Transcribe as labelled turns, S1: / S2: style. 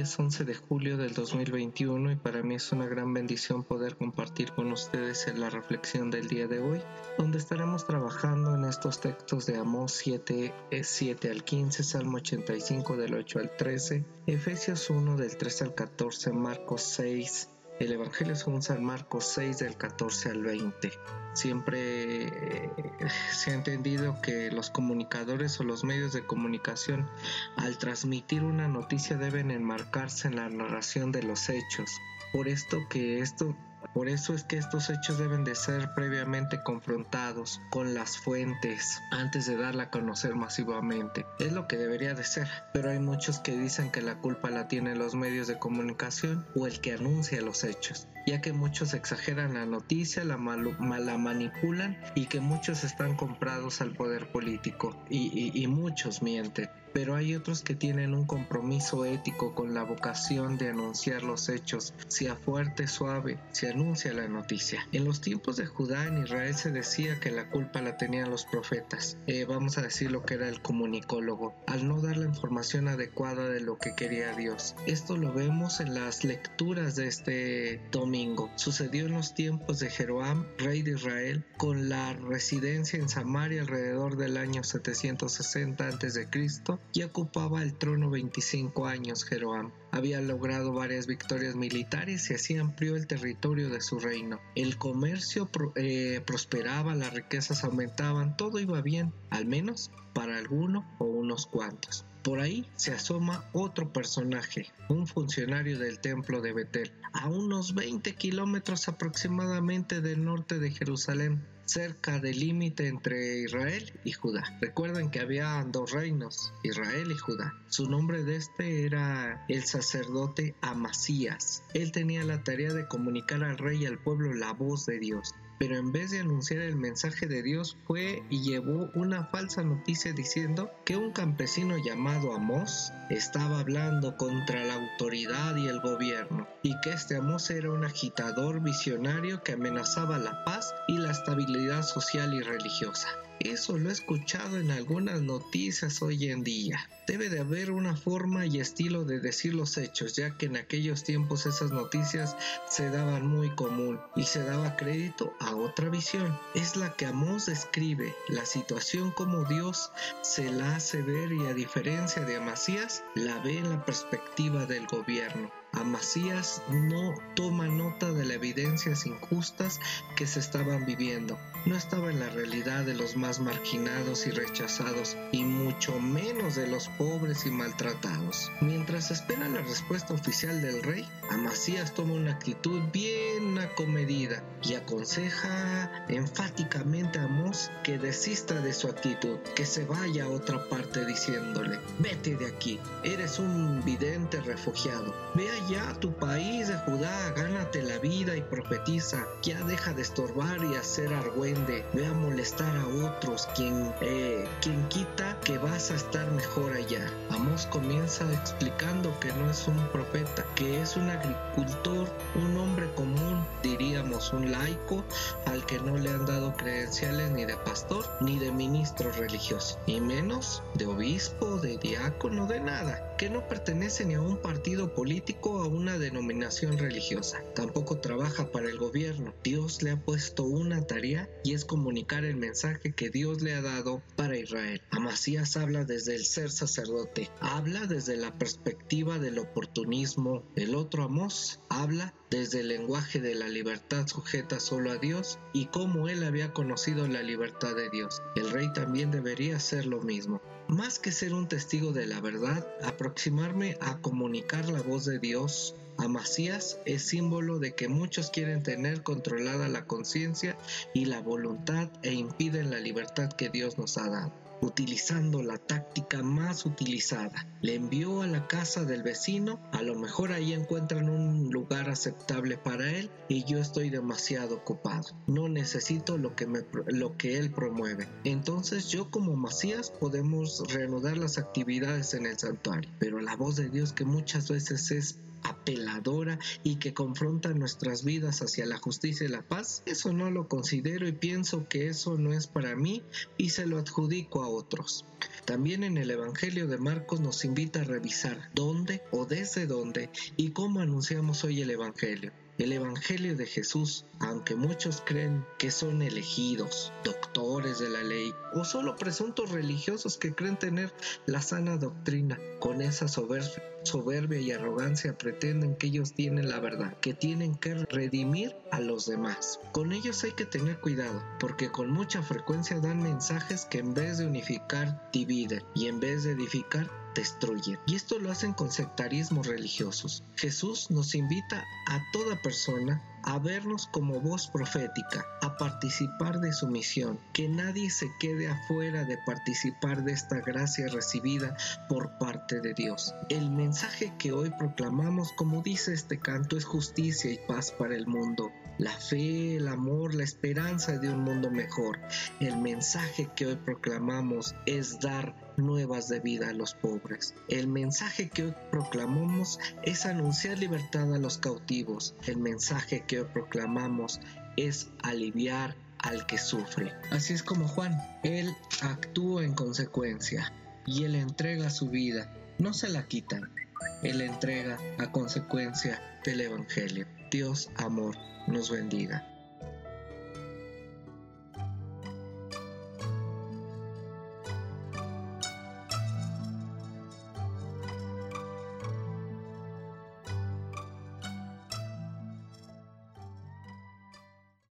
S1: es 11 de julio del 2021 y para mí es una gran bendición poder compartir con ustedes en la reflexión del día de hoy, donde estaremos trabajando en estos textos de Amós 7, 7 eh, al 15, Salmo 85 del 8 al 13, Efesios 1 del 3 al 14, Marcos 6, el Evangelio según San Marcos 6 del 14 al 20. Siempre eh, se ha entendido que los comunicadores o los medios de comunicación al transmitir una noticia deben enmarcarse en la narración de los hechos. Por esto que esto por eso es que estos hechos deben de ser previamente confrontados con las fuentes antes de darla a conocer masivamente. Es lo que debería de ser, pero hay muchos que dicen que la culpa la tienen los medios de comunicación o el que anuncia los hechos, ya que muchos exageran la noticia, la, la manipulan y que muchos están comprados al poder político y muchos mienten pero hay otros que tienen un compromiso ético con la vocación de anunciar los hechos, sea fuerte, suave, se anuncia la noticia. En los tiempos de Judá en Israel se decía que la culpa la tenían los profetas, eh, vamos a decir lo que era el comunicólogo, al no dar la información adecuada de lo que quería Dios. Esto lo vemos en las lecturas de este domingo. Sucedió en los tiempos de Jeroam, rey de Israel, con la residencia en Samaria alrededor del año 760 a.C y ocupaba el trono 25 años Jeroam. Había logrado varias victorias militares y así amplió el territorio de su reino. El comercio eh, prosperaba, las riquezas aumentaban, todo iba bien, al menos para alguno o unos cuantos. Por ahí se asoma otro personaje, un funcionario del templo de Betel, a unos 20 kilómetros aproximadamente del norte de Jerusalén cerca del límite entre Israel y Judá. Recuerden que había dos reinos, Israel y Judá. Su nombre de este era el sacerdote Amasías. Él tenía la tarea de comunicar al rey y al pueblo la voz de Dios pero en vez de anunciar el mensaje de Dios fue y llevó una falsa noticia diciendo que un campesino llamado Amós estaba hablando contra la autoridad y el gobierno y que este Amós era un agitador visionario que amenazaba la paz y estabilidad social y religiosa. Eso lo he escuchado en algunas noticias hoy en día. Debe de haber una forma y estilo de decir los hechos, ya que en aquellos tiempos esas noticias se daban muy común y se daba crédito a otra visión. Es la que Amós describe, la situación como Dios se la hace ver y a diferencia de Amasías, la ve en la perspectiva del gobierno. Amasías no toma nota de las evidencias injustas que se estaban viviendo. No estaba en la realidad de los más marginados y rechazados, y mucho menos de los pobres y maltratados. Mientras espera la respuesta oficial del rey, Amasías toma una actitud bien acomedida y aconseja enfáticamente a Amós que desista de su actitud, que se vaya a otra parte diciéndole, vete de aquí, eres un vidente refugiado, ve allá a tu país de Judá, gánate la vida y profetiza, ya deja de estorbar y hacer argüende, ve a molestar a otros, quien, eh, quien quita que vas a estar mejor allá. Amós comienza explicando que no es un profeta, que es un agricultor, un hombre común, diríamos un laico, al que no le han dado credenciales ni de pastor ni de ministro religioso, y menos de obispo, de diácono, de nada, que no pertenece ni a un partido político a una denominación religiosa, tampoco trabaja para el gobierno. Dios le ha puesto una tarea y es comunicar el mensaje que Dios le ha dado para Israel. Amasías habla desde el ser sacerdote, habla desde la perspectiva del oportunismo. El otro Amos habla desde el lenguaje de la libertad sujeta solo a Dios y cómo él había conocido la libertad de Dios. El rey también debería hacer lo mismo. Más que ser un testigo de la verdad, aproximarme a comunicar la voz de Dios a Macías es símbolo de que muchos quieren tener controlada la conciencia y la voluntad e impiden la libertad que Dios nos ha dado utilizando la táctica más utilizada. Le envió a la casa del vecino, a lo mejor ahí encuentran un lugar aceptable para él y yo estoy demasiado ocupado. No necesito lo que, me, lo que él promueve. Entonces yo como Macías podemos reanudar las actividades en el santuario, pero la voz de Dios que muchas veces es apeladora y que confronta nuestras vidas hacia la justicia y la paz, eso no lo considero y pienso que eso no es para mí y se lo adjudico a otros. También en el Evangelio de Marcos nos invita a revisar dónde o desde dónde y cómo anunciamos hoy el Evangelio. El Evangelio de Jesús, aunque muchos creen que son elegidos, doctores de la ley o solo presuntos religiosos que creen tener la sana doctrina, con esa soberbia y arrogancia pretenden que ellos tienen la verdad, que tienen que redimir a los demás. Con ellos hay que tener cuidado, porque con mucha frecuencia dan mensajes que en vez de unificar dividen y en vez de edificar destruyen. Y esto lo hacen con sectarismos religiosos. Jesús nos invita a toda persona a vernos como voz profética, a participar de su misión, que nadie se quede afuera de participar de esta gracia recibida por parte de Dios. El mensaje que hoy proclamamos, como dice este canto, es justicia y paz para el mundo. La fe, el amor, la esperanza de un mundo mejor. El mensaje que hoy proclamamos es dar nuevas de vida a los pobres. El mensaje que hoy proclamamos es anunciar libertad a los cautivos. El mensaje que hoy proclamamos es aliviar al que sufre. Así es como Juan, él actúa en consecuencia y él entrega su vida, no se la quitan, él entrega a consecuencia del Evangelio. Dios, amor, nos bendiga.